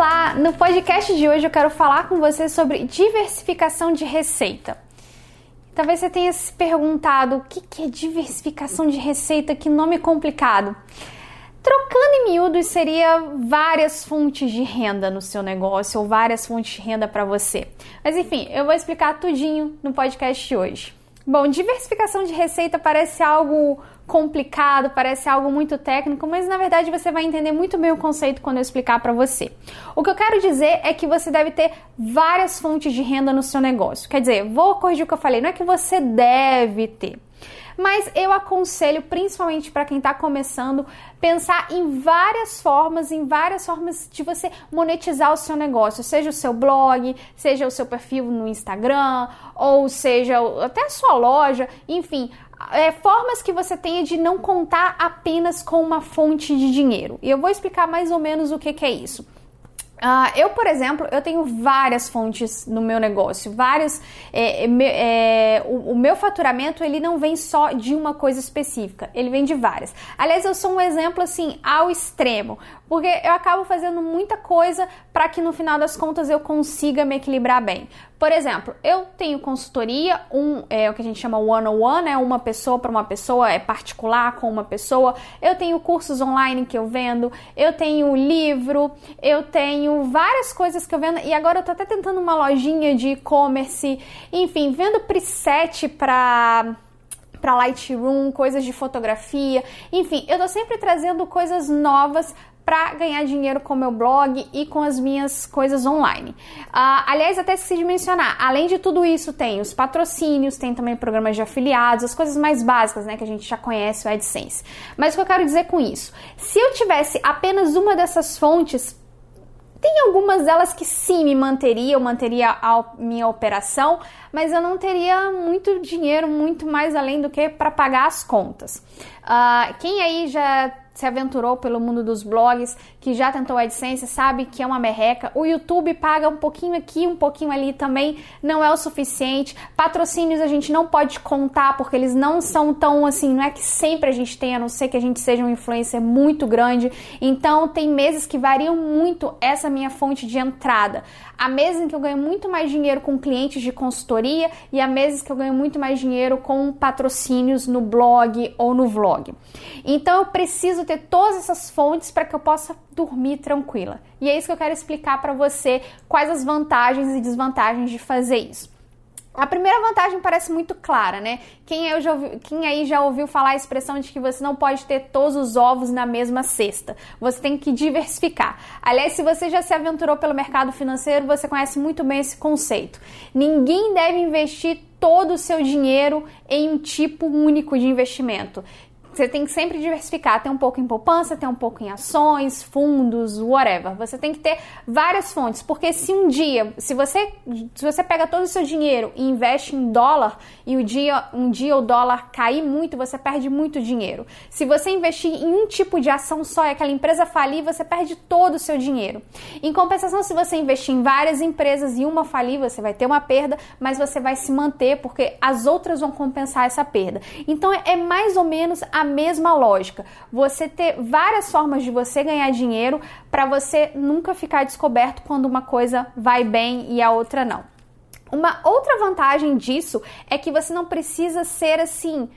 Olá! No podcast de hoje eu quero falar com você sobre diversificação de receita. Talvez você tenha se perguntado o que é diversificação de receita, que nome complicado. Trocando em miúdos seria várias fontes de renda no seu negócio ou várias fontes de renda para você. Mas enfim, eu vou explicar tudinho no podcast de hoje. Bom, diversificação de receita parece algo complicado, parece algo muito técnico, mas na verdade você vai entender muito bem o conceito quando eu explicar para você. O que eu quero dizer é que você deve ter várias fontes de renda no seu negócio. Quer dizer, vou corrigir o que eu falei, não é que você deve ter. Mas eu aconselho, principalmente para quem está começando, pensar em várias formas, em várias formas de você monetizar o seu negócio, seja o seu blog, seja o seu perfil no Instagram, ou seja até a sua loja, enfim, é, formas que você tenha de não contar apenas com uma fonte de dinheiro. E eu vou explicar mais ou menos o que, que é isso. Uh, eu, por exemplo, eu tenho várias fontes no meu negócio, vários. É, é, é, o, o, meu faturamento ele não vem só de uma coisa específica, ele vem de várias. Aliás, eu sou um exemplo assim ao extremo, porque eu acabo fazendo muita coisa para que no final das contas eu consiga me equilibrar bem. Por exemplo, eu tenho consultoria, um é o que a gente chama one on one, é uma pessoa para uma pessoa, é particular com uma pessoa. Eu tenho cursos online que eu vendo, eu tenho livro, eu tenho várias coisas que eu vendo. E agora eu tô até tentando uma lojinha de e-commerce, enfim, vendo preset para para Lightroom, coisas de fotografia, enfim, eu tô sempre trazendo coisas novas para ganhar dinheiro com meu blog e com as minhas coisas online. Uh, aliás, até esqueci de mencionar, além de tudo isso, tem os patrocínios, tem também programas de afiliados, as coisas mais básicas, né, que a gente já conhece, o AdSense. Mas o que eu quero dizer com isso? Se eu tivesse apenas uma dessas fontes, tem algumas delas que sim me manteria, eu manteria a minha operação, mas eu não teria muito dinheiro, muito mais além do que para pagar as contas. Uh, quem aí já se aventurou pelo mundo dos blogs, que já tentou AdSense, sabe que é uma merreca. O YouTube paga um pouquinho aqui, um pouquinho ali também, não é o suficiente. Patrocínios a gente não pode contar porque eles não são tão assim, não é que sempre a gente tenha, a não ser que a gente seja um influencer muito grande. Então tem meses que variam muito essa minha fonte de entrada. Há meses em que eu ganho muito mais dinheiro com clientes de consultoria e há meses que eu ganho muito mais dinheiro com patrocínios no blog ou no vlog. Então eu preciso ter todas essas fontes para que eu possa dormir tranquila. E é isso que eu quero explicar para você quais as vantagens e desvantagens de fazer isso. A primeira vantagem parece muito clara, né? Quem, eu já ouvi, quem aí já ouviu falar a expressão de que você não pode ter todos os ovos na mesma cesta? Você tem que diversificar. Aliás, se você já se aventurou pelo mercado financeiro, você conhece muito bem esse conceito. Ninguém deve investir todo o seu dinheiro em um tipo único de investimento. Você tem que sempre diversificar, ter um pouco em poupança, ter um pouco em ações, fundos, whatever. Você tem que ter várias fontes, porque se um dia, se você, se você pega todo o seu dinheiro e investe em dólar e o dia, um dia o dólar cair muito, você perde muito dinheiro. Se você investir em um tipo de ação só e aquela empresa falir, você perde todo o seu dinheiro. Em compensação, se você investir em várias empresas e uma falir, você vai ter uma perda, mas você vai se manter porque as outras vão compensar essa perda. Então é mais ou menos a a mesma lógica. Você ter várias formas de você ganhar dinheiro para você nunca ficar descoberto quando uma coisa vai bem e a outra não. Uma outra vantagem disso é que você não precisa ser assim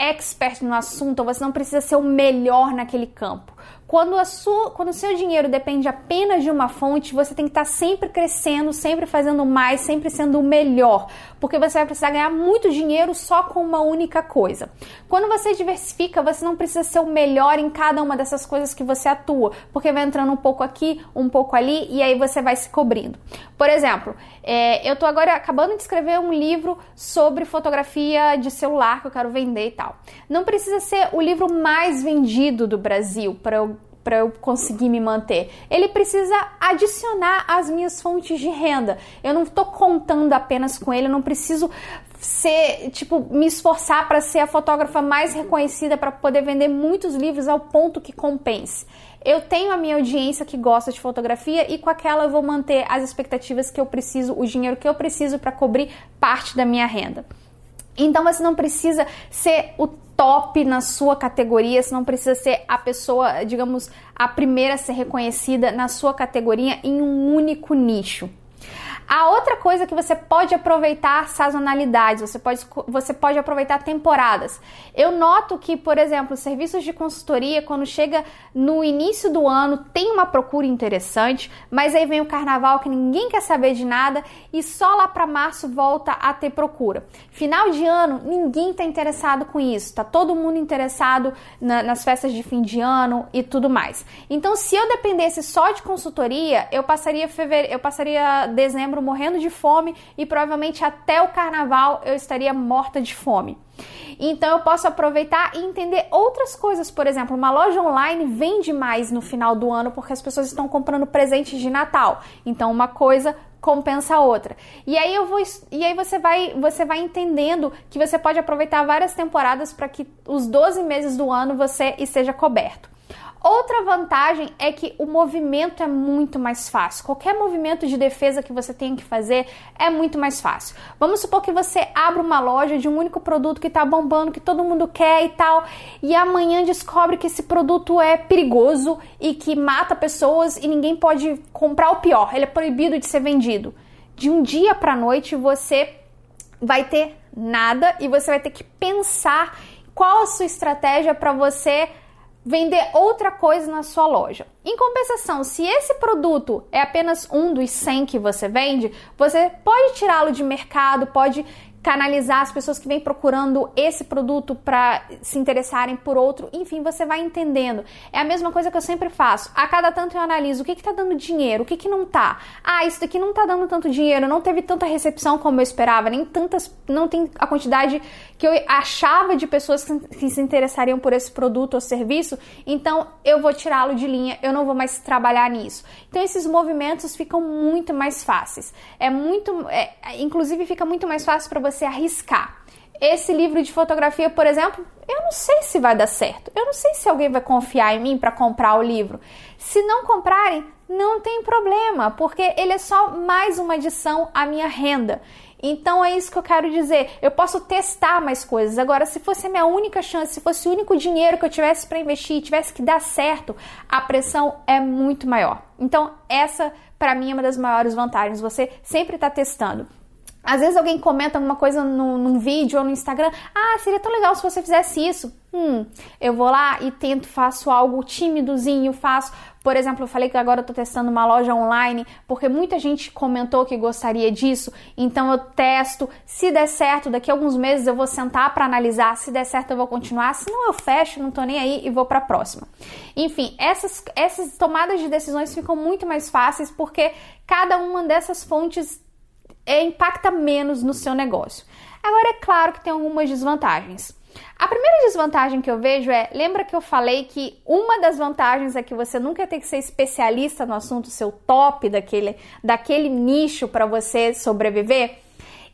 expert no assunto, ou você não precisa ser o melhor naquele campo. Quando, a sua, quando o seu dinheiro depende apenas de uma fonte, você tem que estar sempre crescendo, sempre fazendo mais, sempre sendo o melhor, porque você vai precisar ganhar muito dinheiro só com uma única coisa. Quando você diversifica, você não precisa ser o melhor em cada uma dessas coisas que você atua, porque vai entrando um pouco aqui, um pouco ali, e aí você vai se cobrindo. Por exemplo, é, eu estou agora acabando de escrever um livro sobre fotografia de celular que eu quero vender e tal. Não precisa ser o livro mais vendido do Brasil para eu para eu conseguir me manter. Ele precisa adicionar as minhas fontes de renda. Eu não estou contando apenas com ele, eu não preciso ser, tipo, me esforçar para ser a fotógrafa mais reconhecida para poder vender muitos livros ao ponto que compense. Eu tenho a minha audiência que gosta de fotografia e com aquela eu vou manter as expectativas que eu preciso, o dinheiro que eu preciso para cobrir parte da minha renda. Então você não precisa ser o top na sua categoria, você não precisa ser a pessoa, digamos, a primeira a ser reconhecida na sua categoria em um único nicho. A outra coisa que você pode aproveitar sazonalidades, você pode, você pode aproveitar temporadas. Eu noto que, por exemplo, serviços de consultoria, quando chega no início do ano, tem uma procura interessante, mas aí vem o carnaval que ninguém quer saber de nada e só lá para março volta a ter procura. Final de ano, ninguém está interessado com isso, tá todo mundo interessado na, nas festas de fim de ano e tudo mais. Então, se eu dependesse só de consultoria, eu passaria fevereiro, eu passaria dezembro morrendo de fome e provavelmente até o carnaval eu estaria morta de fome. Então eu posso aproveitar e entender outras coisas. Por exemplo, uma loja online vende mais no final do ano porque as pessoas estão comprando presentes de Natal. Então uma coisa compensa a outra. E aí eu vou e aí você vai você vai entendendo que você pode aproveitar várias temporadas para que os 12 meses do ano você esteja coberto. Outra vantagem é que o movimento é muito mais fácil. Qualquer movimento de defesa que você tenha que fazer é muito mais fácil. Vamos supor que você abra uma loja de um único produto que está bombando, que todo mundo quer e tal, e amanhã descobre que esse produto é perigoso e que mata pessoas e ninguém pode comprar o pior. Ele é proibido de ser vendido. De um dia para noite você vai ter nada e você vai ter que pensar qual a sua estratégia para você vender outra coisa na sua loja. Em compensação, se esse produto é apenas um dos 100 que você vende, você pode tirá-lo de mercado, pode canalizar as pessoas que vêm procurando esse produto para se interessarem por outro, enfim, você vai entendendo. É a mesma coisa que eu sempre faço. A cada tanto eu analiso o que está dando dinheiro, o que, que não está. Ah, isso daqui não está dando tanto dinheiro, não teve tanta recepção como eu esperava, nem tantas, não tem a quantidade que eu achava de pessoas que, se interessariam por esse produto ou serviço, então eu vou tirá-lo de linha, eu não vou mais trabalhar nisso. Então esses movimentos ficam muito mais fáceis. É muito, é, inclusive fica muito mais fácil para você arriscar. Esse livro de fotografia, por exemplo, eu não sei se vai dar certo. Eu não sei se alguém vai confiar em mim para comprar o livro. Se não comprarem, não tem problema, porque ele é só mais uma adição à minha renda. Então é isso que eu quero dizer. Eu posso testar mais coisas. Agora, se fosse a minha única chance, se fosse o único dinheiro que eu tivesse para investir, tivesse que dar certo, a pressão é muito maior. Então, essa para mim é uma das maiores vantagens. Você sempre está testando. Às vezes alguém comenta alguma coisa no, num vídeo ou no Instagram, ah, seria tão legal se você fizesse isso. Hum, eu vou lá e tento, faço algo tímidozinho, faço. Por exemplo, eu falei que agora eu tô testando uma loja online, porque muita gente comentou que gostaria disso, então eu testo. Se der certo, daqui a alguns meses eu vou sentar para analisar. Se der certo, eu vou continuar. Se não, eu fecho, não tô nem aí e vou para a próxima. Enfim, essas, essas tomadas de decisões ficam muito mais fáceis porque cada uma dessas fontes é, impacta menos no seu negócio. Agora, é claro que tem algumas desvantagens. A primeira desvantagem que eu vejo é, lembra que eu falei que uma das vantagens é que você nunca tem que ser especialista no assunto, seu top daquele, daquele nicho para você sobreviver?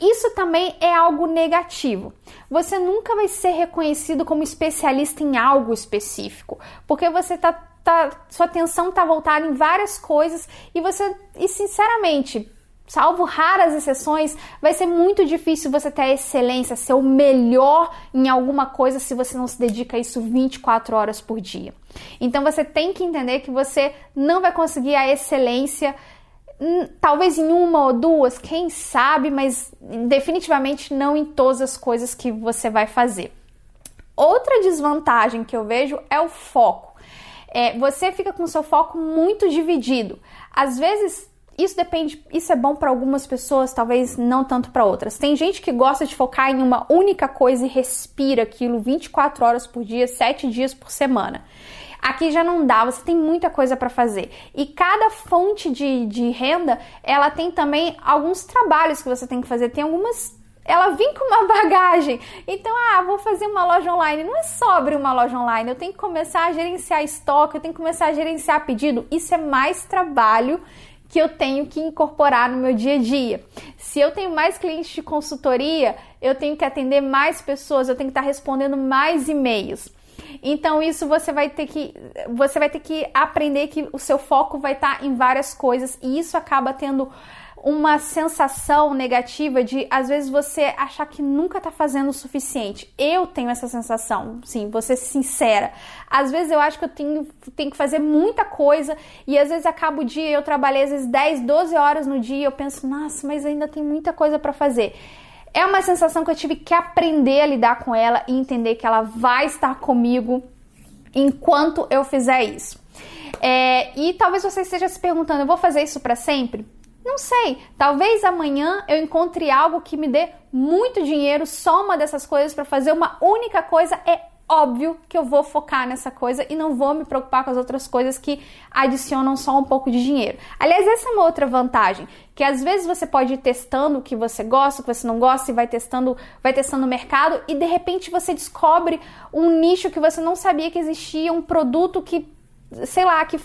Isso também é algo negativo. Você nunca vai ser reconhecido como especialista em algo específico, porque você tá, tá sua atenção está voltada em várias coisas e você, e sinceramente, salvo raras exceções, vai ser muito difícil você ter a excelência, ser o melhor em alguma coisa se você não se dedica a isso 24 horas por dia. Então você tem que entender que você não vai conseguir a excelência hum, talvez em uma ou duas, quem sabe, mas definitivamente não em todas as coisas que você vai fazer. Outra desvantagem que eu vejo é o foco. É, você fica com seu foco muito dividido. Às vezes isso depende, isso é bom para algumas pessoas, talvez não tanto para outras. Tem gente que gosta de focar em uma única coisa e respira aquilo 24 horas por dia, 7 dias por semana. Aqui já não dá, você tem muita coisa para fazer. E cada fonte de, de renda, ela tem também alguns trabalhos que você tem que fazer. Tem algumas ela vem com uma bagagem. Então, ah, vou fazer uma loja online. Não é sobre uma loja online. Eu tenho que começar a gerenciar estoque, eu tenho que começar a gerenciar pedido. Isso é mais trabalho que eu tenho que incorporar no meu dia a dia. Se eu tenho mais clientes de consultoria, eu tenho que atender mais pessoas, eu tenho que estar respondendo mais e-mails. Então isso você vai ter que você vai ter que aprender que o seu foco vai estar em várias coisas e isso acaba tendo uma sensação negativa de às vezes você achar que nunca tá fazendo o suficiente. Eu tenho essa sensação, sim, vou ser sincera. Às vezes eu acho que eu tenho, tenho que fazer muita coisa e às vezes acaba o dia, eu trabalhei às vezes 10, 12 horas no dia, eu penso, nossa, mas ainda tem muita coisa para fazer. É uma sensação que eu tive que aprender a lidar com ela e entender que ela vai estar comigo enquanto eu fizer isso. É, e talvez você esteja se perguntando: eu vou fazer isso para sempre? Não sei, talvez amanhã eu encontre algo que me dê muito dinheiro, só uma dessas coisas para fazer uma única coisa. É óbvio que eu vou focar nessa coisa e não vou me preocupar com as outras coisas que adicionam só um pouco de dinheiro. Aliás, essa é uma outra vantagem, que às vezes você pode ir testando o que você gosta, o que você não gosta e vai testando, vai testando o mercado e de repente você descobre um nicho que você não sabia que existia, um produto que sei lá, que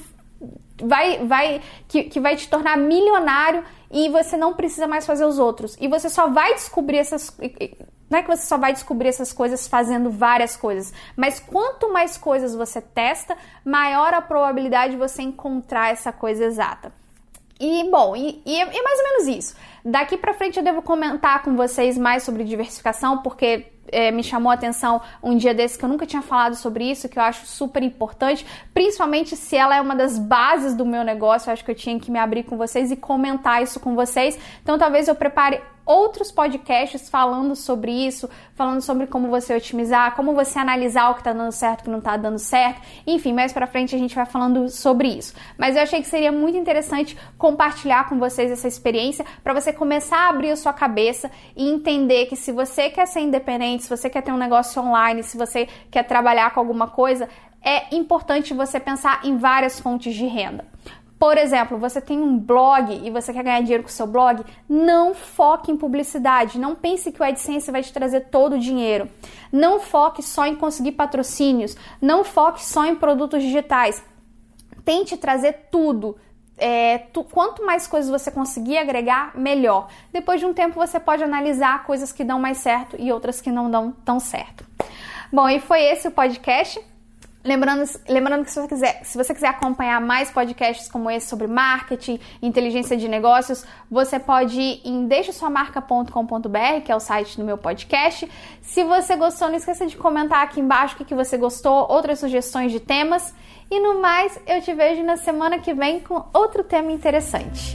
vai, vai que, que vai te tornar milionário e você não precisa mais fazer os outros. E você só vai descobrir essas. Não é que você só vai descobrir essas coisas fazendo várias coisas, mas quanto mais coisas você testa, maior a probabilidade de você encontrar essa coisa exata. E bom, e, e, é mais ou menos isso. Daqui para frente eu devo comentar com vocês mais sobre diversificação, porque é, me chamou a atenção um dia desse que eu nunca tinha falado sobre isso, que eu acho super importante, principalmente se ela é uma das bases do meu negócio. Eu acho que eu tinha que me abrir com vocês e comentar isso com vocês. Então talvez eu prepare outros podcasts falando sobre isso, falando sobre como você otimizar, como você analisar o que está dando certo, o que não está dando certo. Enfim, mais para frente a gente vai falando sobre isso. Mas eu achei que seria muito interessante compartilhar com vocês essa experiência para você começar a abrir a sua cabeça e entender que se você quer ser independente, se você quer ter um negócio online, se você quer trabalhar com alguma coisa, é importante você pensar em várias fontes de renda. Por exemplo, você tem um blog e você quer ganhar dinheiro com seu blog, não foque em publicidade. Não pense que o AdSense vai te trazer todo o dinheiro. Não foque só em conseguir patrocínios. Não foque só em produtos digitais. Tente trazer tudo. É, tu, quanto mais coisas você conseguir agregar, melhor. Depois de um tempo, você pode analisar coisas que dão mais certo e outras que não dão tão certo. Bom, e foi esse o podcast. Lembrando, lembrando que se você, quiser, se você quiser acompanhar mais podcasts como esse sobre marketing, inteligência de negócios, você pode ir em deixasuamarca.com.br, que é o site do meu podcast. Se você gostou, não esqueça de comentar aqui embaixo o que, que você gostou, outras sugestões de temas. E no mais, eu te vejo na semana que vem com outro tema interessante.